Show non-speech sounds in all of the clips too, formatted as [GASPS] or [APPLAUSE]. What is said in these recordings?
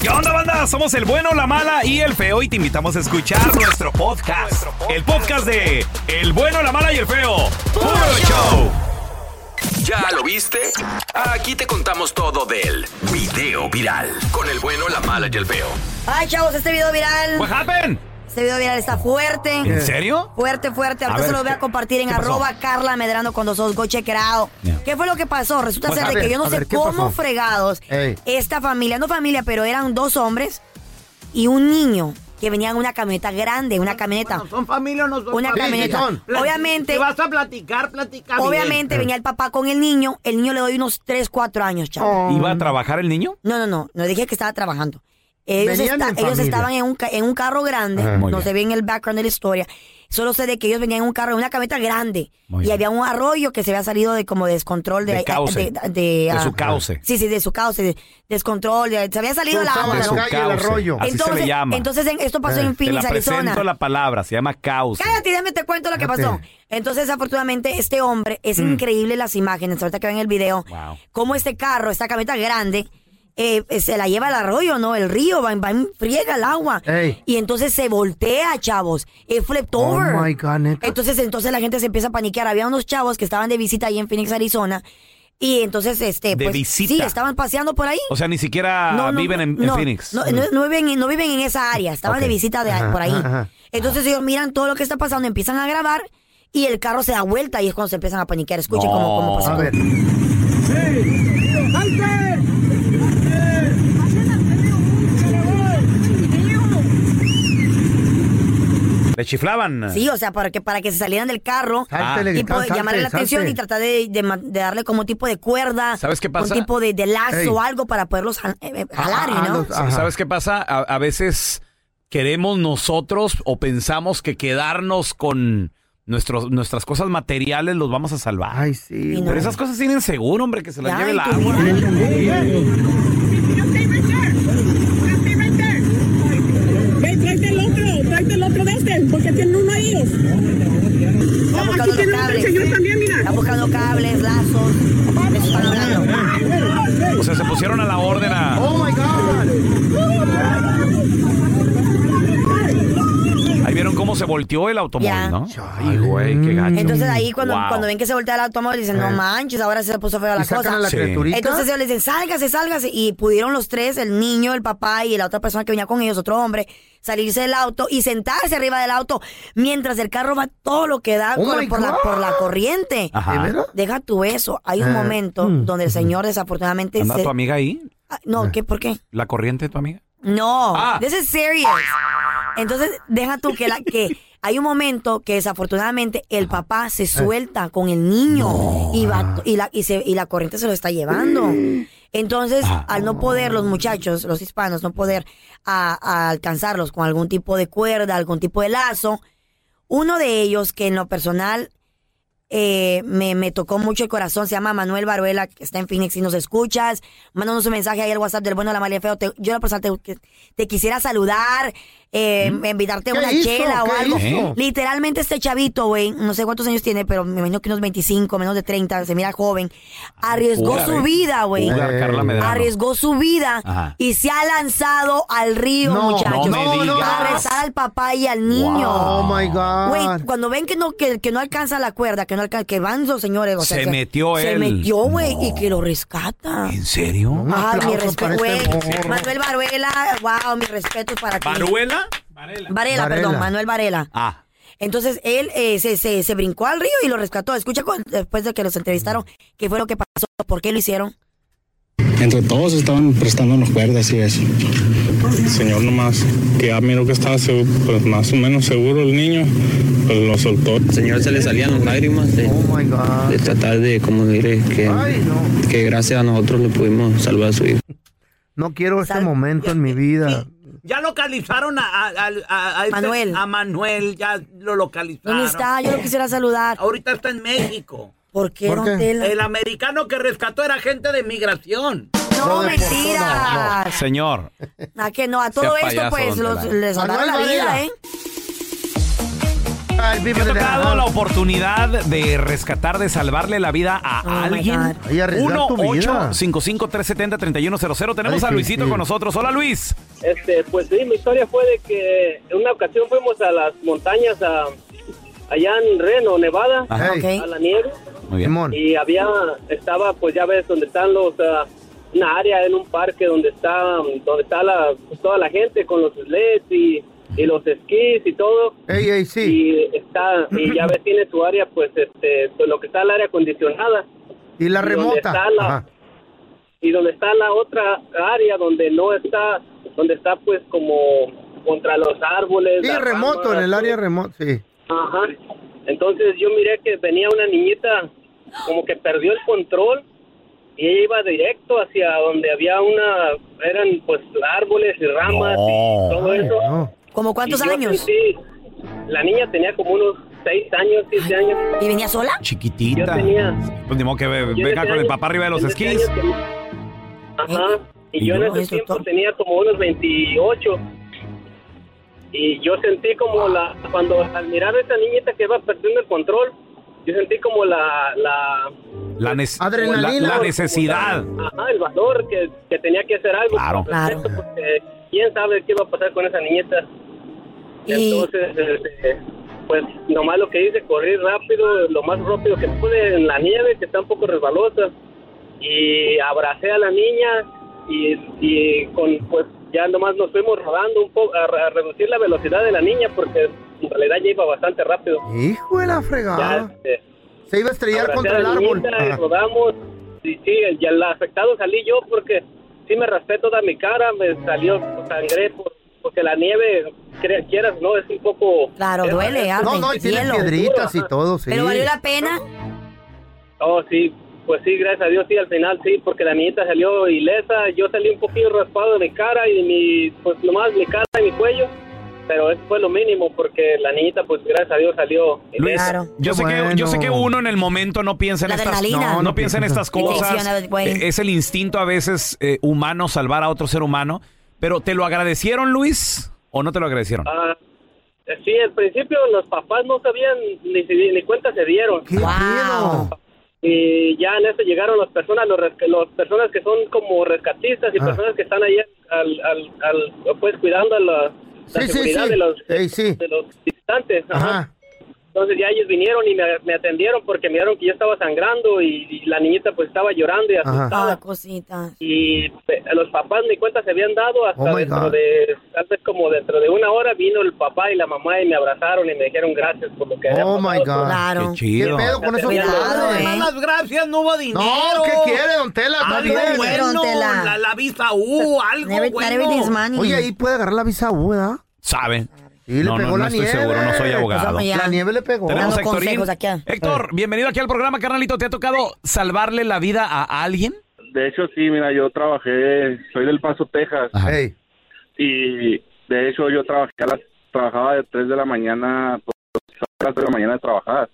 ¿Qué onda, banda? Somos el bueno, la mala y el feo y te invitamos a escuchar nuestro podcast. El podcast de El bueno, la mala y el feo. ¡Puro show! ¿Ya lo viste? Aquí te contamos todo del video viral. Con el bueno, la mala y el feo. Ay, chavos, este video viral. What happened? Este video viral está fuerte. ¿En serio? Fuerte, fuerte. Ahorita ver, se lo voy a ¿qué- compartir en arroba Carla Medrano con dos. Go. Yeah. ¿Qué fue lo que pasó? Resulta Pues, ser de ver, que yo no sé ver, ¿qué cómo pasó? fregados Ey. esta familia, no familia, pero eran dos hombres y un niño que venían en una camioneta grande, una camioneta. Bueno, ¿Son familia o no son Una familia? camioneta. Obviamente- Si vas a platicar, platica bien. Obviamente venía el papá con el niño. El niño le doy unos 3, 4 años, chavo. ¿Iba a trabajar el niño? No, no, no. No dije que estaba trabajando. Ellos, en ellos estaban en un, ca- en un carro grande. Ajá. No bien. se ve en el background de la historia. Solo sé de que ellos venían en un carro, en una camioneta grande. Muy y bien. había un arroyo que se había salido de como descontrol de, De cauce. de, De ah, su cauce. Sí, sí, de su cauce, de descontrol, de- se había salido el Cruzaba agua. De la su ¿no? calle, el cauce. arroyo. Así se le llama. entonces en- esto pasó Eh, en Te la Phoenix, presento Arizona. la palabra, se llama causa. Cállate, déjame te cuento lo que Cállate. pasó. Entonces, afortunadamente, este hombre, es increíble las imágenes, ahorita que ven el video, Wow. cómo este carro, esta camioneta grande, eh, se la lleva al arroyo, ¿no? El río, va, va friega el agua. Ey. Y entonces se voltea, chavos. It flipped Oh over. my God, ¿neta? Entonces, entonces la gente se empieza a paniquear. Había unos chavos que estaban de visita ahí en Phoenix, Arizona. Y entonces, este, ¿De pues, visita? sí, estaban paseando por ahí. O sea, ni siquiera No, no, viven en, Phoenix. No, no, no viven, en- no viven en esa área, estaban de visita de, Ajá, por ahí. ajá. Entonces ellos miran todo lo que está pasando, empiezan a grabar y el carro se da vuelta y es cuando se empiezan a paniquear. Escuchen No. cómo, cómo pasó. A ver. Le chiflaban. Sí, o sea, para que, para que se salieran del carro Sáltele, y gritaba, poder llamarle la salte, atención salte. y tratar de, de ma- de darle como tipo de cuerda. ¿Sabes qué pasa? Un tipo de, de lazo Ey. o algo para poderlos ja- eh, eh, jalar, Ah, ¿no? los-. ¿Sabes qué pasa? A, a veces queremos nosotros o pensamos que quedarnos con nuestros, nuestras cosas materiales los vamos a salvar. Ay, sí. No. Pero esas cosas tienen seguro, hombre, que se las Ya, lleve el agua. vida. Ven, tráete el otro, tráete el otro de este, porque tiene uno ahí. Están aquí buscando tiene los otro cables. señor también, cables, lazos. están hablando. O sea, se pusieron a la orden a... Oh my God. Ahí vieron cómo se volteó el automóvil, Ya. ¿no? Ay, güey, qué gacho. Entonces ahí cuando, Wow. cuando ven que se voltea el automóvil dicen, no manches, ahora se puso feo la Y sacan cosa. a la Sí. criaturita. Entonces ellos le dicen, sálgase, sálgase. Y pudieron los tres, el niño, el papá y la otra persona que venía con ellos, otro hombre, salirse del auto y sentarse arriba del auto mientras el carro va todo lo que da Oh por, my por la, God. por la corriente. Ajá. ¿De veras? Deja tú eso. Hay un Ah, momento mm, donde el señor desafortunadamente... ¿Anda se- tu amiga ahí? Ah, No, ¿qué? ¿Por qué? ¿La corriente de tu amiga? No, Ah. this is serious. Entonces, deja tú que, la, que hay un momento que desafortunadamente el papá se suelta con el niño y, va, y, la, y, se, y la corriente se lo está llevando. Entonces, Ah. al no poder los muchachos, los hispanos, no poder a- a alcanzarlos con algún tipo de cuerda, algún tipo de lazo, uno de ellos que en lo personal eh, me, me tocó mucho el corazón. Se llama Manuel Baruela, que está en Phoenix. Si nos escuchas, mándanos un mensaje ahí al WhatsApp del bueno, la el feo. Te- yo, la persona, te, te quisiera saludar, eh, invitarte a ¿Qué una hizo? chela o ¿Qué algo. hizo? Literalmente, este chavito, güey, no sé cuántos años tiene, pero me imagino que unos 25, menos de 30, se mira joven. Arriesgó su güey. vida, güey. Arriesgó su vida Ajá. y se ha lanzado al río, No, muchachos. no digas. a rezar al papá y al niño. Oh my God. Güey, cuando ven que no, que, que no alcanza la cuerda, que no alcanza, que van los señores, o sea, Se metió se él. metió, güey, y que lo rescata. ¿En serio? Ay, mi respeto, güey. este morro. Manuel Baruela, wow, mi respeto para ti. ¿Baruela? Varela, Varela. perdón, Manuel Varela. Ah. Entonces él eh, se, se, se brincó al río y lo rescató. Escucha cu- después de que los entrevistaron qué fue lo que pasó, por qué lo hicieron. Entre todos estaban prestándonos cuerdas y eso. El señor nomás, que ya miró que estaba seguro, pues más o menos seguro el niño, pues lo soltó. Al señor se le salían las lágrimas de, Oh my God. de tratar de, como diré, que, Ay, no. que gracias a nosotros le pudimos salvar a su hijo. No quiero este momento en mi vida. Ya localizaron a, a, a- a- a este- Manuel. a Manuel, ya lo localizaron. ¿Dónde está? Yo lo quisiera saludar. Ahorita está en México. ¿Por qué, ¿Por don qué? Tela? El americano que rescató era agente de migración. No, Lo deportó, mentiras. Señor. ¿A que no? A todo esto, payaso, pues, los, les salvaron la vida. ¿eh? Ay, ¿Te ha de- tocado ajá. la oportunidad de rescatar, de salvarle la vida a Oh, alguien? Ay, arriesgar tu vida. 1-855-370-3100. Tenemos Ay, a Luisito sí, sí. con nosotros. Hola, Luis. Este, pues sí, mi historia fue de que en una ocasión fuimos a las montañas a, allá en Reno, Nevada, Ajá. Hey, Ok. a la nieve Muy bien. Y había, estaba, pues ya ves, donde están los, ah, una área en un parque donde está, donde está la, pues, toda la gente con los sleds y, y los esquís y todo. Ey, ey, sí. Y está, y ya ves, tiene su área, pues, este, pues lo que está el área acondicionada. Y la y donde remota. está la- Ajá. y donde está la otra área donde no está, donde está pues como contra los árboles. Sí, remoto, ramas, en el área remota, sí. Ajá. Entonces yo miré que venía una niñita como que perdió el control y ella iba directo hacia donde había una, eran pues árboles y ramas No. y todo Ay, eso. no. ¿Como cuántos Y yo años? sentí- la niña tenía como unos seis años, siete años. ¿Y venía sola? Chiquitita. Yo tenía- Pues ni modo que ve- Yo en venga con el año- papá arriba de los en esquís. Ajá. Y, ¿Y yo en luego? ese tiempo todo. tenía como unos 28. Y yo sentí como la. Cuando al mirar a esa niñita que iba perdiendo el control, yo sentí como la. la La, Adrenalina. la- la necesidad. Ajá, el valor que, que tenía que hacer algo. Claro. respeto, Porque quién sabe qué iba a pasar con esa niñita. Y- Entonces, este, pues nomás lo que hice, corrí rápido, lo más rápido que pude en la nieve, que está un poco resbalosa. Y abracé a la niña y, y con, pues ya nomás nos fuimos rodando un poco, a, a reducir la velocidad de la niña porque en realidad ya iba bastante rápido. Hijo de la Ya, fregada. este, Se iba a estrellar contra el árbol. y rodamos. Y sí, ya el afectado salí yo porque sí me raspé toda mi cara, me salió sangre por- porque la nieve, quieras, no, es un poco... Claro, es- duele, No, no, y tiene piedritas y todo, sí. ¿Pero valió la pena? Oh, sí, pues sí, gracias a Dios, sí, al final sí, porque la niñita salió ilesa, yo salí un poquito raspado de mi cara y mi, pues nomás mi cara y mi cuello, pero eso fue lo mínimo porque la niñita, pues gracias a Dios salió Luis, ilesa. yo, sé que, yo sé que uno en el momento no piensa en La estas no, no piensa en [LAUGHS] estas cosas. Eh, Es el instinto a veces eh, humano salvar a otro ser humano. Pero ¿te lo agradecieron, Luis? ¿O no te lo agradecieron? Ah, sí, al principio los papás no sabían ni, si- ni cuenta se dieron. ¿Qué? Y ya en eso llegaron las personas, los, resca- los personas que son como rescatistas y Ah. personas que están ahí al, al, al- pues cuidando a la, la Sí, sí, seguridad sí. de los Ey, sí. de los visitantes. ajá. Ajá. Entonces ya ellos vinieron y me, me atendieron porque miraron que yo estaba sangrando y, y la niñita pues estaba llorando y asustada. Ah, cosita. Y eh, los papás ni cuenta se habían dado hasta Oh, my dentro God. de, tal vez como dentro de una hora vino el papá y la mamá y me abrazaron y me dijeron gracias por lo que había Oh, my pasado. God. Claro. Qué chido. ¿Qué pedo con esos Cuidado, padres? eh. Malas gracias, no hubo dinero. No, ¿qué quiere, don Tela? Está Algo bien. bueno, Don Tela. la, la visa U, algo Never- bueno. money. Oye, ahí puede agarrar la visa U, ¿verdad? ¿Sabe? Sí, le no, pegó no, la no estoy nieve. seguro, no soy abogado. Pues, ya. La nieve le pegó. Tenemos a Dando consejos aquí. Héctor, bienvenido aquí al programa, carnalito. ¿Te ha tocado salvarle la vida a alguien? De hecho, sí, mira, yo trabajé, soy del Paso, Texas, Ey, y de hecho yo trabajé a las, trabajaba de 3 de la mañana, pues, a las 3 de la mañana de trabajar,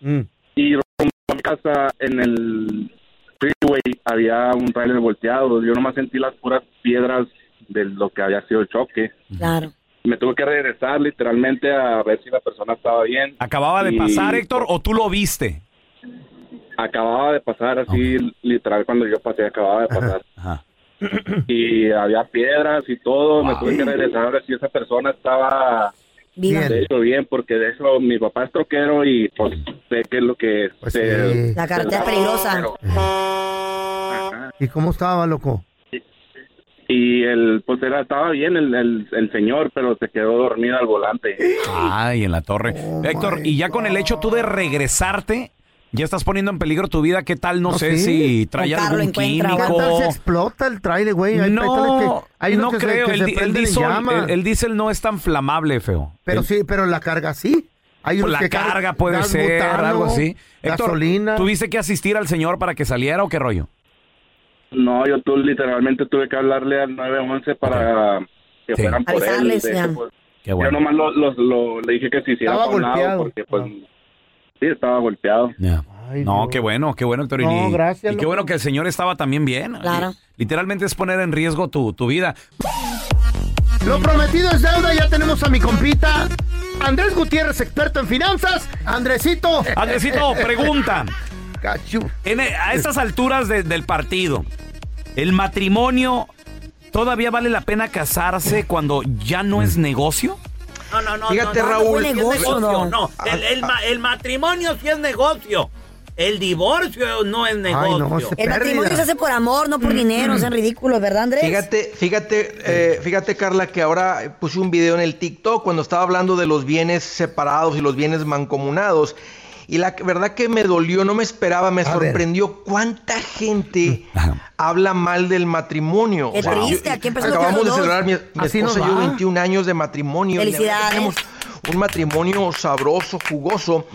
mm. y rumbo a mi casa en el freeway había un trailer volteado, yo nomás sentí las puras piedras de lo que había sido el choque. Claro. Me tuve que regresar literalmente a ver si la persona estaba bien. ¿Acababa de Y- pasar, Héctor, o tú lo viste? Acababa de pasar así, literal, cuando yo pasé, acababa de pasar. Ajá. y había piedras y todo. Me tuve que regresar a ver si esa persona estaba Viva. de hecho bien, porque de eso mi papá es troquero y pues sé que es lo que. Pues se- sí. La carretera es peligrosa. Pero- Ajá. ¿Y cómo estaba, loco? Y el pues era estaba bien el, el, el señor, pero se quedó dormido al volante. Ay, en la torre. Oh, Héctor, y ya con el hecho tú de regresarte, ya estás poniendo en peligro tu vida. ¿Qué tal? No, ¿Oh, sé sí? si trae algún encuentra, químico. ¿Qué tal si explota el trailer, güey? Hay- No, que- hay no que se- creo. que el, se di- el prenden en diésel, llamas. el, el diésel no es tan flamable, feo. Pero El- sí, pero la carga sí. Hay unos la que carga puede ser, butano, algo así. Héctor, gasolina. ¿tuviste que asistir al señor para que saliera o qué rollo? No, yo tú literalmente tuve que hablarle al 911 para que Sí. fueran por él. Avisarles, De hecho, ya. pues, Qué bueno. Yo nomás lo, lo- lo- le dije que se hiciera Estaba por un lado golpeado. porque pues sí estaba golpeado. Ya. No, Dios. qué bueno, qué bueno, Héctor. y- No, y- gracias, Y qué loco. bueno que el señor estaba también bien. Claro. Y- Literalmente es poner en riesgo tu, tu vida. Lo prometido es deuda, ya tenemos a mi compita. Andrés Gutiérrez, experto en finanzas. Andresito. Andresito, pregunta. [LAUGHS] En- a estas alturas de- del partido, ¿el matrimonio todavía vale la pena casarse cuando ya no es negocio? No, no, no. Fíjate, no, no, Raúl. es negocio, no. no. El, el ma- el matrimonio sí es negocio. El divorcio no es negocio. no, se- El matrimonio se hace por amor, no por dinero. Sean ridículos, ¿verdad, Andrés? Fíjate, fíjate, eh, fíjate, Carla, que ahora puse un video en el TikTok cuando estaba hablando de los bienes separados y los bienes mancomunados. Y la verdad que me dolió, no me esperaba, me A ver. sorprendió cuánta gente habla mal del matrimonio. Qué triste, aquí acabamos de celebrar mi, mi esposa y yo va. 21 años de matrimonio. y Felicidades. Tenemos un matrimonio sabroso, jugoso.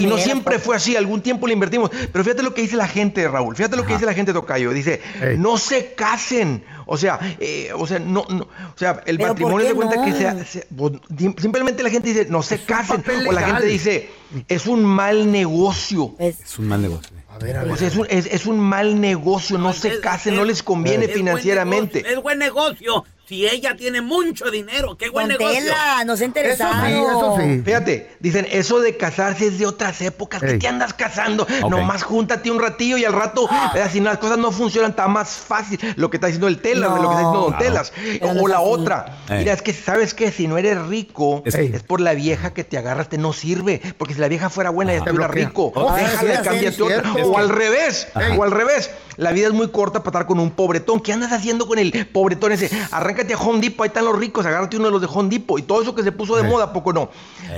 Y- no siempre fue así, algún tiempo le invertimos. Pero fíjate lo que dice la gente, Raúl. Fíjate lo que dice la gente, Tocayo. Dice, Ey. no se casen. O sea, eh, o sea, no, no, o sea, el ¿Pero matrimonio de cuenta no? que sea, se- pues, simplemente la gente dice, no se casen. O la gente dice, es un mal negocio. Es un mal negocio. A ver, a ver. O sea, es un, es, es un mal negocio, no se casen, es- no les conviene financieramente. negocio, Es buen negocio. Si ella tiene mucho dinero, qué buen Don negocio. Tela, no se ha interesado. Eso sí, eso sí. Fíjate, dicen, eso de casarse es de otras épocas. ¿Qué Ey. te andas casando? Nomás júntate un ratillo y al rato, eh, si las cosas no funcionan, está más fácil. Lo que está diciendo el Telas, No. lo que está diciendo Don. Telas. Pero no O es la así. otra. Ey. Mira, es que, ¿sabes qué? Si no eres rico, es, Ey. por la vieja que te agarraste, no sirve. Porque si la vieja fuera buena, ya estuviera bloquea. rico. Oh, sí, Déjale, sí, cámbiate sí, otra. cierto. O al revés, o al revés. La vida es muy corta para estar con un pobretón. ¿Qué andas haciendo con el pobretón ese? Arráncate a Home Depot, ahí están los ricos, agárrate uno de los de Home Depot. Y todo eso que se puso de Ey. moda, ¿a poco no?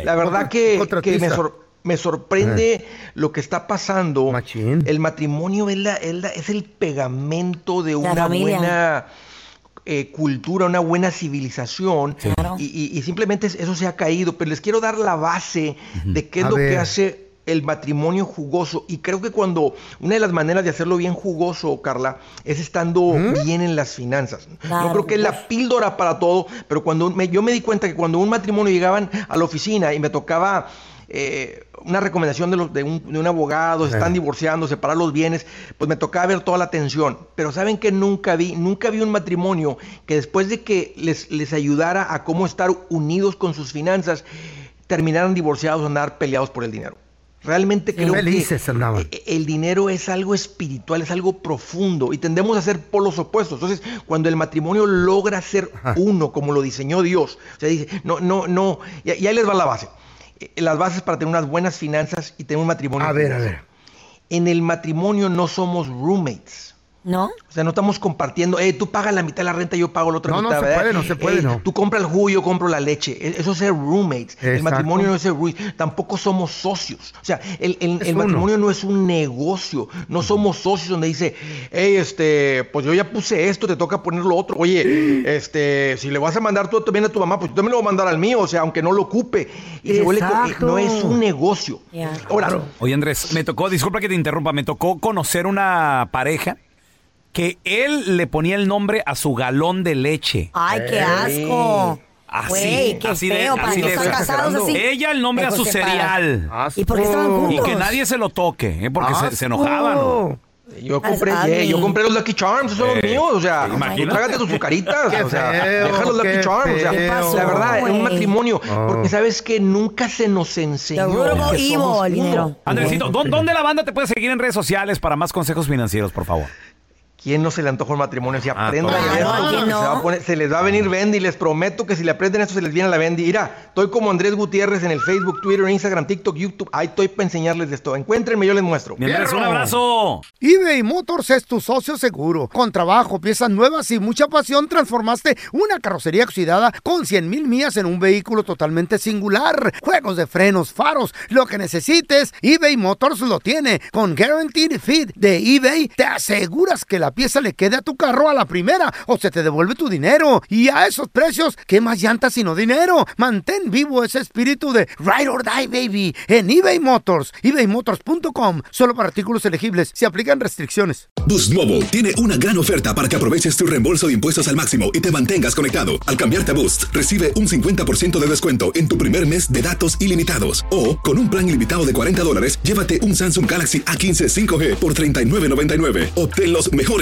La verdad que, me, sor- me sorprende lo que está pasando. Machín. El matrimonio es, la- es la- es el pegamento de La una familia. buena eh, cultura, una buena civilización. Claro. Y, y- y simplemente es- eso se ha caído. Pero les quiero dar la base de qué es A lo que hace el matrimonio jugoso. Y creo que cuando una de las maneras de hacerlo bien jugoso, Carla, es estando bien en las finanzas. Claro, no creo que es la píldora para todo, pero cuando me- yo me di cuenta que cuando un matrimonio llegaban a la oficina y me tocaba eh, una recomendación de, los- de un, de un abogado, se están divorciando, separar los bienes, pues me tocaba ver toda la atención. Pero saben que nunca vi, nunca vi un matrimonio que después de que les, les ayudara a cómo estar unidos con sus finanzas, terminaran divorciados o andar peleados por el dinero. Realmente creo Felices que andaban. e- el dinero es algo espiritual, es algo profundo y tendemos a ser polos opuestos. Entonces, cuando el matrimonio logra ser uno como lo diseñó Dios, o sea, dice, no, no, no, y, y ahí les va la base. Eh, Las bases para tener unas buenas finanzas y tener un matrimonio. A ver, a ver. En el matrimonio no somos roommates. ¿No? O sea, no estamos compartiendo, eh, tú pagas la mitad de la renta, yo pago la otra No, no mitad. se ¿verdad? puede, no se puede, Eh, no. Tú compras el jugo, yo compro la leche. E- Eso es ser roommates. El matrimonio no es ser roommates. Tampoco somos socios. O sea, el, el- el matrimonio no es un negocio. No somos socios donde dice, hey, este, pues yo ya puse esto, te toca poner lo otro. Oye, este, si le vas a mandar tú también a tu mamá, pues yo también lo voy a mandar al mío, o sea, aunque no lo ocupe. Y se vuelve Exacto. no es un negocio. Ahora, Oye, Andrés, me tocó, disculpa que te interrumpa, me tocó conocer una pareja que él le ponía el nombre a su galón de leche. Ay, qué asco. Así, Güey, qué así de- feo. ¿Para así qué de- están casados así? Ella el nombre a su cereal. ¿Y por qué estaban Asco. Y juntos? que nadie se lo toque, ¿eh? porque se, se Asco. enojaban. ¿no? Yo compré, eh, yo compré los Lucky Charms, esos son los Eh, míos, o sea, imagínate. trágate tus azucaritas, [LAUGHS] o sea, feo, deja los Lucky Charms, o sea, feo. ¿Qué pasó, la verdad, en un matrimonio, Oh. porque sabes que nunca se nos enseñó. Andresito, ¿dó- ¿dónde la banda te puede seguir en redes sociales para más consejos financieros, por favor? ¿Quién no se le antoja un matrimonio? Si Ah, aprendan esto, Claro, ¿quién se, va a no? poner- se les va a venir Bendy. Les prometo que si le aprenden esto, se les viene la Bendy. Mira, estoy como Andrés Gutiérrez en el Facebook, Twitter, Instagram, TikTok, YouTube. Ahí estoy para enseñarles de esto. Encuéntrenme, yo les muestro. Un abrazo. eBay Motors es tu socio seguro. Con trabajo, piezas nuevas y mucha pasión, transformaste una carrocería oxidada con 100 mil millas en un vehículo totalmente singular. Juegos de frenos, faros, lo que necesites, eBay Motors lo tiene. Con Guaranteed Fit de eBay, te aseguras que la pieza le quede a tu carro a la primera o se te devuelve tu dinero. Y a esos precios, ¿qué más llantas sino dinero? Mantén vivo ese espíritu de Ride or Die, baby, en eBay Motors. ebaymotors.com. Solo para artículos elegibles. Se aplican restricciones. Boost Mobile tiene una gran oferta para que aproveches tu reembolso de impuestos al máximo y te mantengas conectado. Al cambiarte a Boost, recibe un 50% de descuento en tu primer mes de datos ilimitados. O, con un plan ilimitado de 40 dólares, llévate un Samsung Galaxy A15 5G por $39.99. Obtén los mejores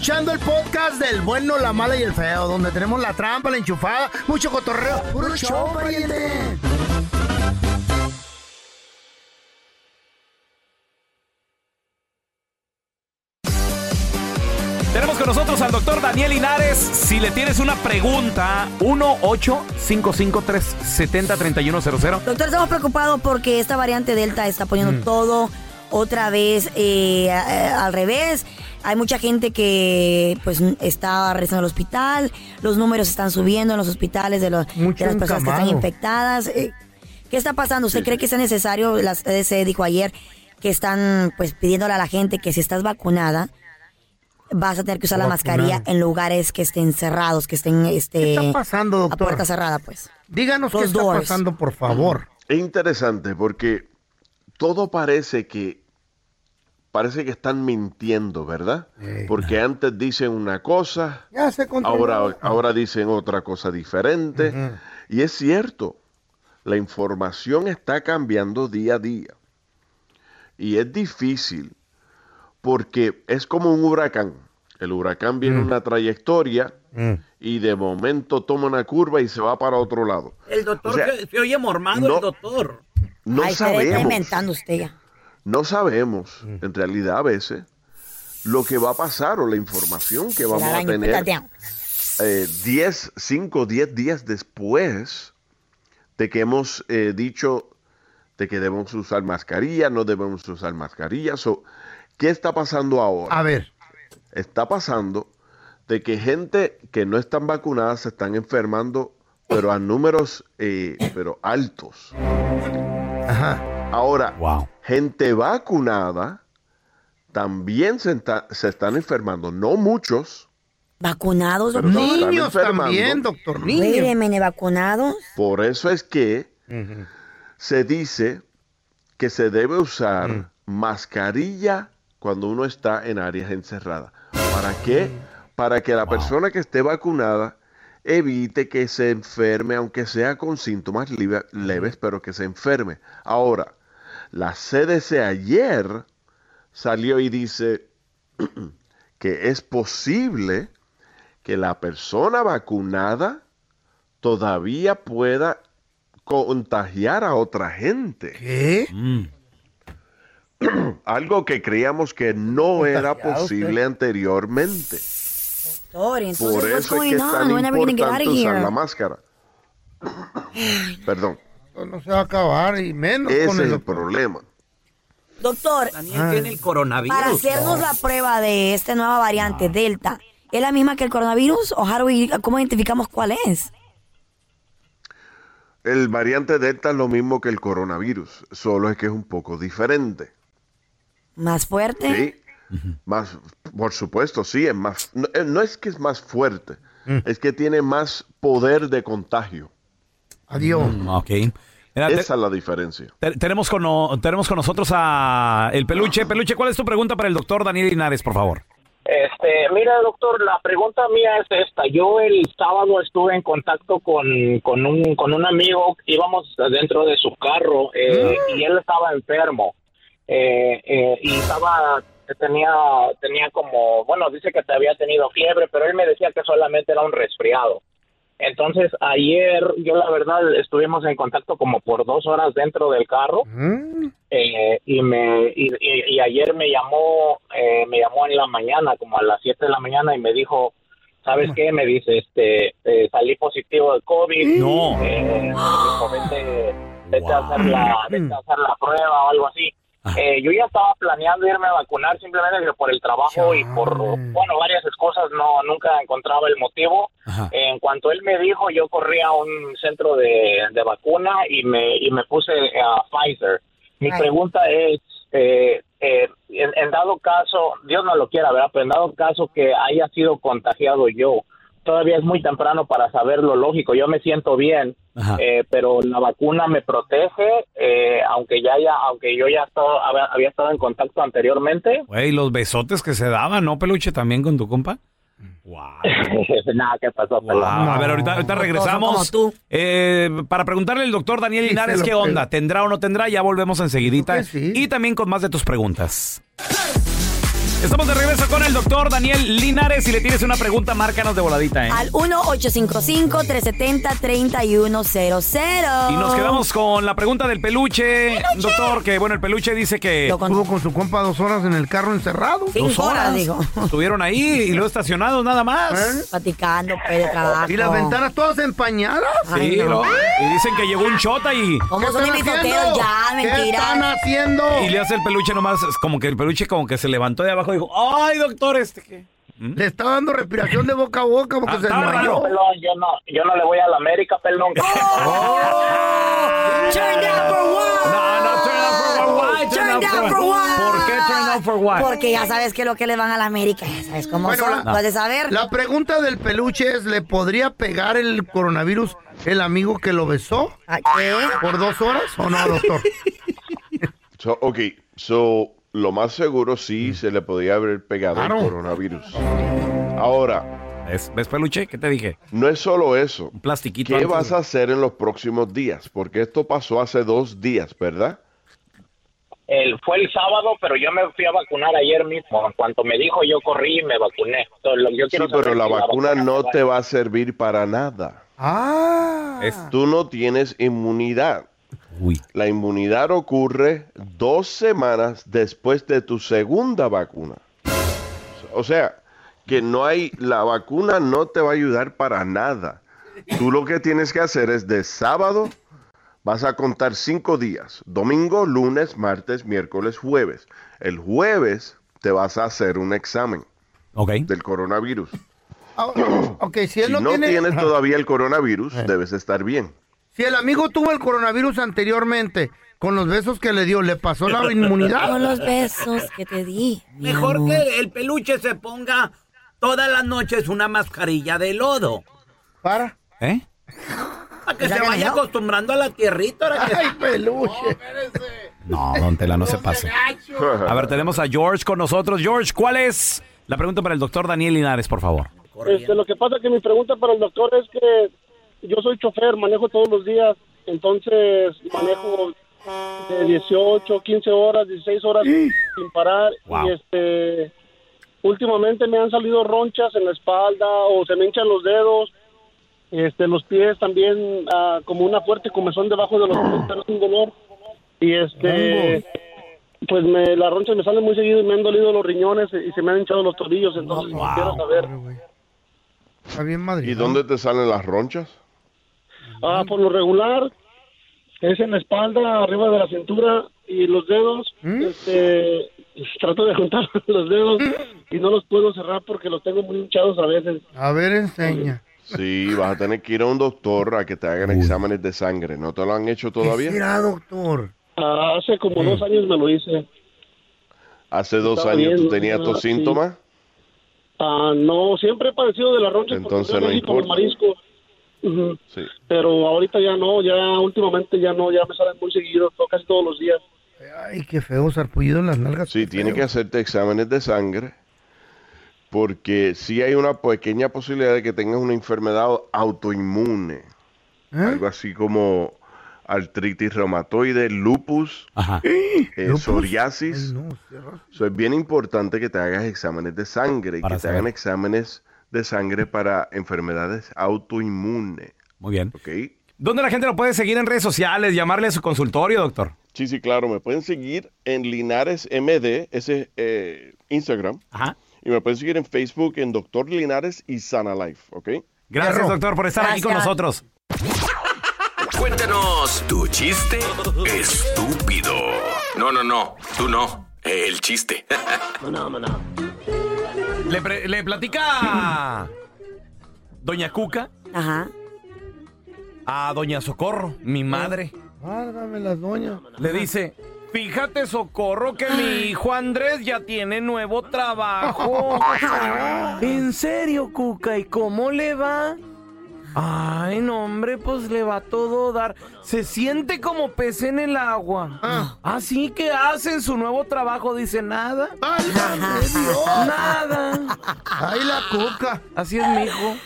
Escuchando el podcast del bueno, la mala y el feo, donde tenemos la trampa, la enchufada, mucho cotorreo. ¡Puro show, pariente! Tenemos con nosotros al doctor Daniel Linares. Si le tienes una pregunta, 1-855-370-3100. Doctor, estamos preocupados porque esta variante Delta está poniendo Mm. todo otra vez eh, a- a- al revés. Hay mucha gente que pues está regresando al hospital, los números están subiendo en los hospitales de, los, de las personas que están infectadas. Eh, ¿Qué está pasando? ¿Usted cree que es necesario? La CDC dijo ayer que están pues pidiéndole a la gente que si estás vacunada vas a tener que usar la mascarilla en lugares que estén cerrados, que estén este, ¿Qué está pasando, a doctor? puerta cerrada, pues. Díganos qué está doors. pasando, por favor. Es interesante porque todo parece que parece que están mintiendo, ¿verdad? Porque antes dicen una cosa, Ya se controló. ahora, ahora dicen otra cosa diferente. Y es cierto, la información está cambiando día a día. Y es difícil porque es como un huracán. El huracán viene Mm. una trayectoria y de momento toma una curva y se va para otro lado. El doctor O sea, se, se oye mormado, no- el doctor. No Ay, usted está sabemos. inventando usted ya. No sabemos, en realidad a veces, lo que va a pasar o la información que vamos a tener pétate. eh, 10, 5, 10 días después de que hemos eh, dicho de que debemos usar mascarilla, no debemos usar mascarilla. So, ¿Qué está pasando ahora? A ver. Está pasando de que gente que no están vacunadas se están enfermando, pero a números eh, pero altos. Ahora, gente vacunada también se, está- se están enfermando, no muchos. ¿Vacunados, doctor? Niños también, doctor, minute, ¿vacunados? Por eso es que se dice que se debe usar mascarilla cuando uno está en áreas encerradas. ¿Para qué? Para que la persona que esté vacunada evite que se enferme, aunque sea con síntomas leves, pero que se enferme. Ahora, la CDC ayer salió y dice [CLEARS THROAT] que es posible que la persona vacunada todavía pueda contagiar a otra gente. ¿Qué? [CLEARS THROAT] Algo que creíamos que no era posible usted. anteriormente. Doctor, entonces, Por what's eso es going que es on? tan We're never gonna get out importante usar la máscara. [CLEARS THROAT] Perdón, Esto No se va a acabar y menos ese con es el el problema. Doctor, Daniel tiene el coronavirus. para hacernos la prueba de esta nueva variante Delta, ¿es la misma que el coronavirus o we- cómo identificamos cuál es? El variante Delta es lo mismo que el coronavirus, solo es que es un poco diferente. ¿Más fuerte? Sí, más, por supuesto, sí, es más. No, eh, no es que es más fuerte, es que tiene más poder de contagio. Adiós. Mm, ok. Mira, Esa es la diferencia. te- tenemos, con, no- tenemos con nosotros a el Peluche. Peluche, ¿cuál es tu pregunta para el doctor Daniel Linares, por favor? Este, mira, doctor, la pregunta mía es esta. Yo el sábado estuve en contacto con, con, un, con un amigo, íbamos dentro de su carro eh, y él estaba enfermo. Eh, eh, y estaba, tenía, tenía como, bueno, dice que te había tenido fiebre, pero él me decía que solamente era un resfriado. Entonces, ayer, yo la verdad, estuvimos en contacto como por dos horas dentro del carro. Eh, y me y, y- y ayer me llamó eh, me llamó en la mañana como a las 7 de la mañana y me dijo sabes qué me dice este eh, salí positivo de covid No. eh, me dijo, vete, vete a hacer la [GASPS] vete a hacer la prueba o algo así Eh, yo ya estaba planeando irme a vacunar simplemente que por el trabajo y por bueno varias cosas no nunca encontraba el motivo. En cuanto él me dijo yo corrí a un centro de, de vacuna y me y me puse a Pfizer. Mi pregunta es, eh, eh, en, en dado caso, Dios no lo quiera, ¿verdad? Pero en dado caso que haya sido contagiado yo, todavía es muy temprano para saber lo lógico. Yo me siento bien, eh, pero la vacuna me protege, eh, aunque ya haya, aunque yo ya estaba, había, había estado en contacto anteriormente. Güey, los besotes que se daban, ¿no, peluche? También con tu compa. [LAUGHS] Nada, ¿qué pasó? pelón? a ver, ahorita, ahorita regresamos. Eh, para preguntarle al doctor Daniel Sí, Linares qué onda, ¿tendrá o no tendrá? Ya volvemos enseguidita. Y también con más de tus preguntas. Estamos de regreso con el doctor Daniel Linares. Si le tienes una pregunta, márcanos de voladita, ¿eh? Al 1-855-370-3100. Y nos quedamos con la pregunta del peluche, doctor, que bueno, el peluche dice que... Estuvo con su compa dos horas en el carro encerrado. Dos horas. Estuvieron ahí y luego estacionados nada más. Platicando, pues, de trabajo. ¿Y las ventanas todas empañadas? Sí, lo- y dicen que llegó un chota y... ¿Cómo son ya? Mentira. haciendo? Y le hace el peluche nomás, como que el peluche como que se levantó de abajo dijo, ¡ay, doctor, este qué! Le está dando respiración de boca a boca porque se No, desmayó. pelón, yo no, yo no le voy a la América, pelón. Turn down for what? No, no, turn down for what? Why Turn down for what? ¿Por qué turn down for what? Porque ya sabes que lo que le van a la América, ya sabes cómo Bueno, son. la- ¿Puedes saber? La pregunta del peluche es, ¿le podría pegar el coronavirus el amigo que lo besó? ¿Qué? ¿Por dos horas o no, doctor? [LAUGHS] So, ok, so, lo más seguro sí se le podía haber pegado Claro. el coronavirus. Ahora. ¿Ves, ves, peluche? ¿Qué te dije? No es solo eso. Un plastiquito ¿Qué antes vas a hacer en los próximos días? Porque esto pasó hace dos días, ¿verdad? El, fue el sábado, pero yo me fui a vacunar ayer mismo. En cuanto me dijo, yo corrí y me vacuné. Entonces, lo- yo Sí, pero la si vacuna no te va a servir para nada. Ah. Tú no tienes inmunidad. La inmunidad ocurre dos semanas después de tu segunda vacuna. O sea, que no hay, la vacuna no te va a ayudar para nada. Tú lo que tienes que hacer es de sábado, vas a contar cinco días. Domingo, lunes, martes, miércoles, jueves. El jueves te vas a hacer un examen del coronavirus. Ah, ok, si él Si no, no tiene... tienes todavía el coronavirus, debes estar bien. Si el amigo tuvo el coronavirus anteriormente, con los besos que le dio, ¿le pasó la inmunidad? Con los besos que te di. Mejor amor. que el peluche se ponga todas las noches una mascarilla de lodo. ¿Para? ¿Eh? Para que ¿Ya se que vaya no? acostumbrando a la tierrita. ahora que- Ay, peluche. No, don Tela, no se pase. A ver, tenemos a George con nosotros. George, ¿cuál es la pregunta para el doctor Daniel Linares, por favor? Este, lo que pasa que mi pregunta para el doctor es que yo soy chofer, manejo todos los días, entonces manejo de 18, 15 horas, 16 horas sin parar Wow. y este últimamente me han salido ronchas en la espalda o se me hinchan los dedos, este los pies también ah, como una fuerte comezón debajo de los pies, pero un dolor y este pues me, las ronchas me salen muy seguido y me han dolido los riñones y se me han hinchado los tobillos, entonces quiero saber. Está bien, Madrid. ¿Y dónde te salen las ronchas? Ah, por lo regular es en la espalda, arriba de la cintura y los dedos. Este, trato de juntar [LAUGHS] los dedos y no los puedo cerrar porque los tengo muy hinchados a veces. A ver, enseña. Sí, vas a tener que ir a un doctor a que te hagan exámenes de sangre. ¿No te lo han hecho todavía? ¿Qué será, doctor? Ah, hace como dos años me lo hice. Hace dos Estaba años tú bien, tenías ah, tus sí. síntomas. Ah, no, siempre he padecido de la roncha Entonces no como Sí. Pero ahorita ya no, ya últimamente ya no, ya me salen muy seguido, casi todos los días. Ay, qué feo, sarpullido en las nalgas. Sí, tiene que hacerte exámenes de sangre. porque sí hay una pequeña posibilidad de que tengas una enfermedad autoinmune. Algo así como artritis reumatoide, lupus, eh, ¿Lupus? psoriasis. So, es bien importante que te hagas exámenes de sangre y Para que te hagan exámenes de sangre para enfermedades autoinmunes. Muy bien. ¿Ok? ¿Dónde la gente lo puede seguir en redes sociales? Llamarle a su consultorio, doctor. Sí, sí, claro. Me pueden seguir en Linares MD, ese eh, Instagram. Y me pueden seguir en Facebook en Doctor Linares y Sana Life, ¿ok? Gracias, doctor, por estar aquí con Gracias. nosotros. Cuéntanos tu chiste estúpido. No, no, no. Tú no. El chiste. [LAUGHS] Le, pre- le platica Doña Cuca Ajá. a Doña Socorro, mi madre. Válgame las doñas. Le dice, fíjate Socorro que mi hijo Andrés ya tiene nuevo trabajo. [LAUGHS] ¿En serio, Cuca? ¿Y cómo le va? Ay, no, hombre, pues le va a todo dar. Se siente como pez en el agua. Así que hace en su nuevo trabajo, dice nada. Nada. Ay, la cuca. Así es, mi hijo.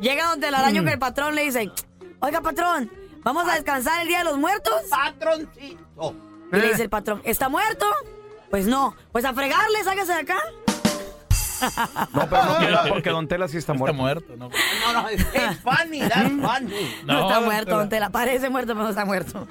Llega donde el araño que el patrón le dice, oiga patrón, ¿vamos a descansar el Día de los Muertos? Patroncito. Y le dice el patrón, ¿está muerto? Pues no, pues a fregarle, sáquese de acá. No, pero [LAUGHS] no porque Don Tela sí está muerto. Está muerto, no. No, no, es [LAUGHS] es funny, that's funny. No, está muerto, don Tela, parece muerto, pero no está muerto.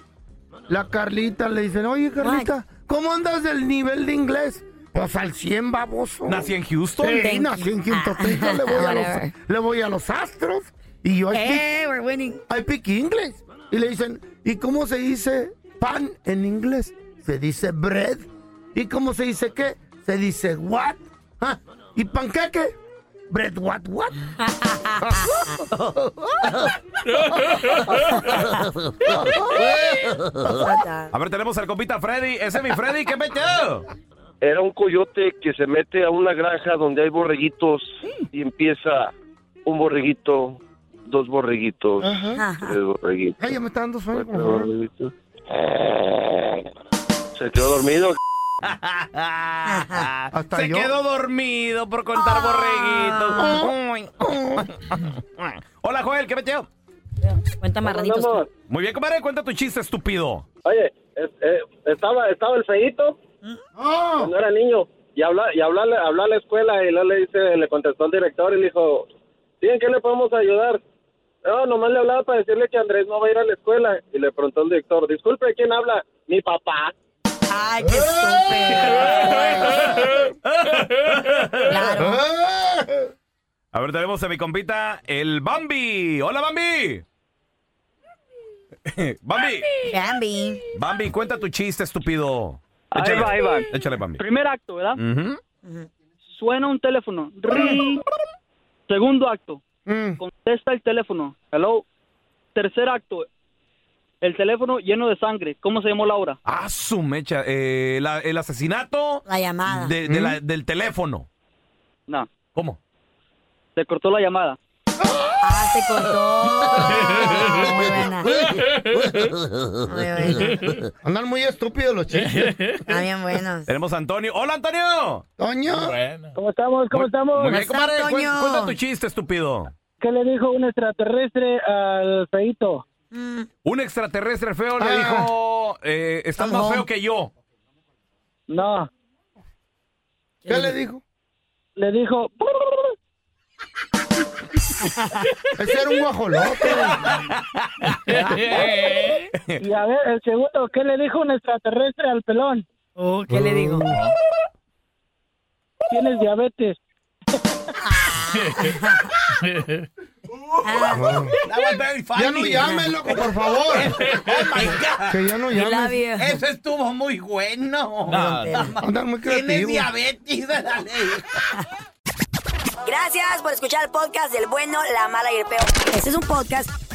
La Carlita le dicen, oye Carlita, ¿cómo andas del nivel de inglés? Pues al 100, baboso. ¿Nací en Houston? Sí, Thank nací you. en Houston. Le, voy a los, le voy a los astros. Y yo, I Eh, we're winning. I speak English. Y le dicen, ¿y cómo se dice pan en inglés? Se dice bread. ¿Y cómo se dice qué? Se dice what. Ah, ¿Y panqueque? Bread what what. [LAUGHS] A ver, tenemos al compita Freddy. Ese es mi Freddy, ¿qué metió? Era un coyote que se mete a una granja donde hay borreguitos y empieza un borreguito, dos borreguitos, Ajá. tres borreguitos, Ay, ya me está dando sueño. Se quedó dormido. Se yo. quedó dormido por contar borreguitos. Hola, Joel, ¿qué metió? Cuenta marranitos. Muy bien, compadre, cuenta tu chiste, estúpido. Oye, eh, estaba, estaba el feito cuando era niño y habla, y hablarle, hablar a la escuela y luego le dice, le contestó el director y le dijo, ¿sí en qué le podemos ayudar? No, nomás le hablaba para decirle que Andrés no va a ir a la escuela y le preguntó el director, disculpe, ¿quién habla? Mi papá. Ay, qué estúpido. claro. A ver, tenemos a mi compita, el Bambi. Hola, Bambi. Bambi. Bambi. Bambi, cuenta tu chiste, estúpido. Ahí Échale. va, ahí va. Échale, Bambi. Primer acto, ¿verdad? Suena un teléfono. Ring. Segundo acto. Contesta el teléfono. Hello. Tercer acto. El teléfono lleno de sangre. ¿Cómo se llamó Laura? Ah, su mecha. Eh, la- el asesinato La llamada. de- de la- del teléfono. No. ¿Cómo? Se cortó la llamada. Ah, se cortó. Muy buena. Muy buena. Andan muy estúpidos los chistes. Están bien buenos. Tenemos a Antonio. ¡Hola, Antonio! Toño. ¿Cómo estamos? ¿Cómo estamos? Muy bien, compadre. Cuenta tu chiste, estúpido. ¿Qué le dijo un extraterrestre al feito? Un extraterrestre feo le Ah. dijo, eh, estás más feo que yo. No. ¿Qué le dijo? Le dijo, [LAUGHS] Ese era un guajolote. [LAUGHS] y a ver, el segundo, ¿qué le dijo un extraterrestre al pelón? Oh, ¿qué le digo? Tienes diabetes. [LAUGHS] Ya no llames, loco, por favor. [LAUGHS] Que ya no llames. Eso estuvo muy bueno. Andan muy Tienes diabetes, [LAUGHS] dale. Gracias por escuchar el podcast del bueno, la mala y el peor. Este es un podcast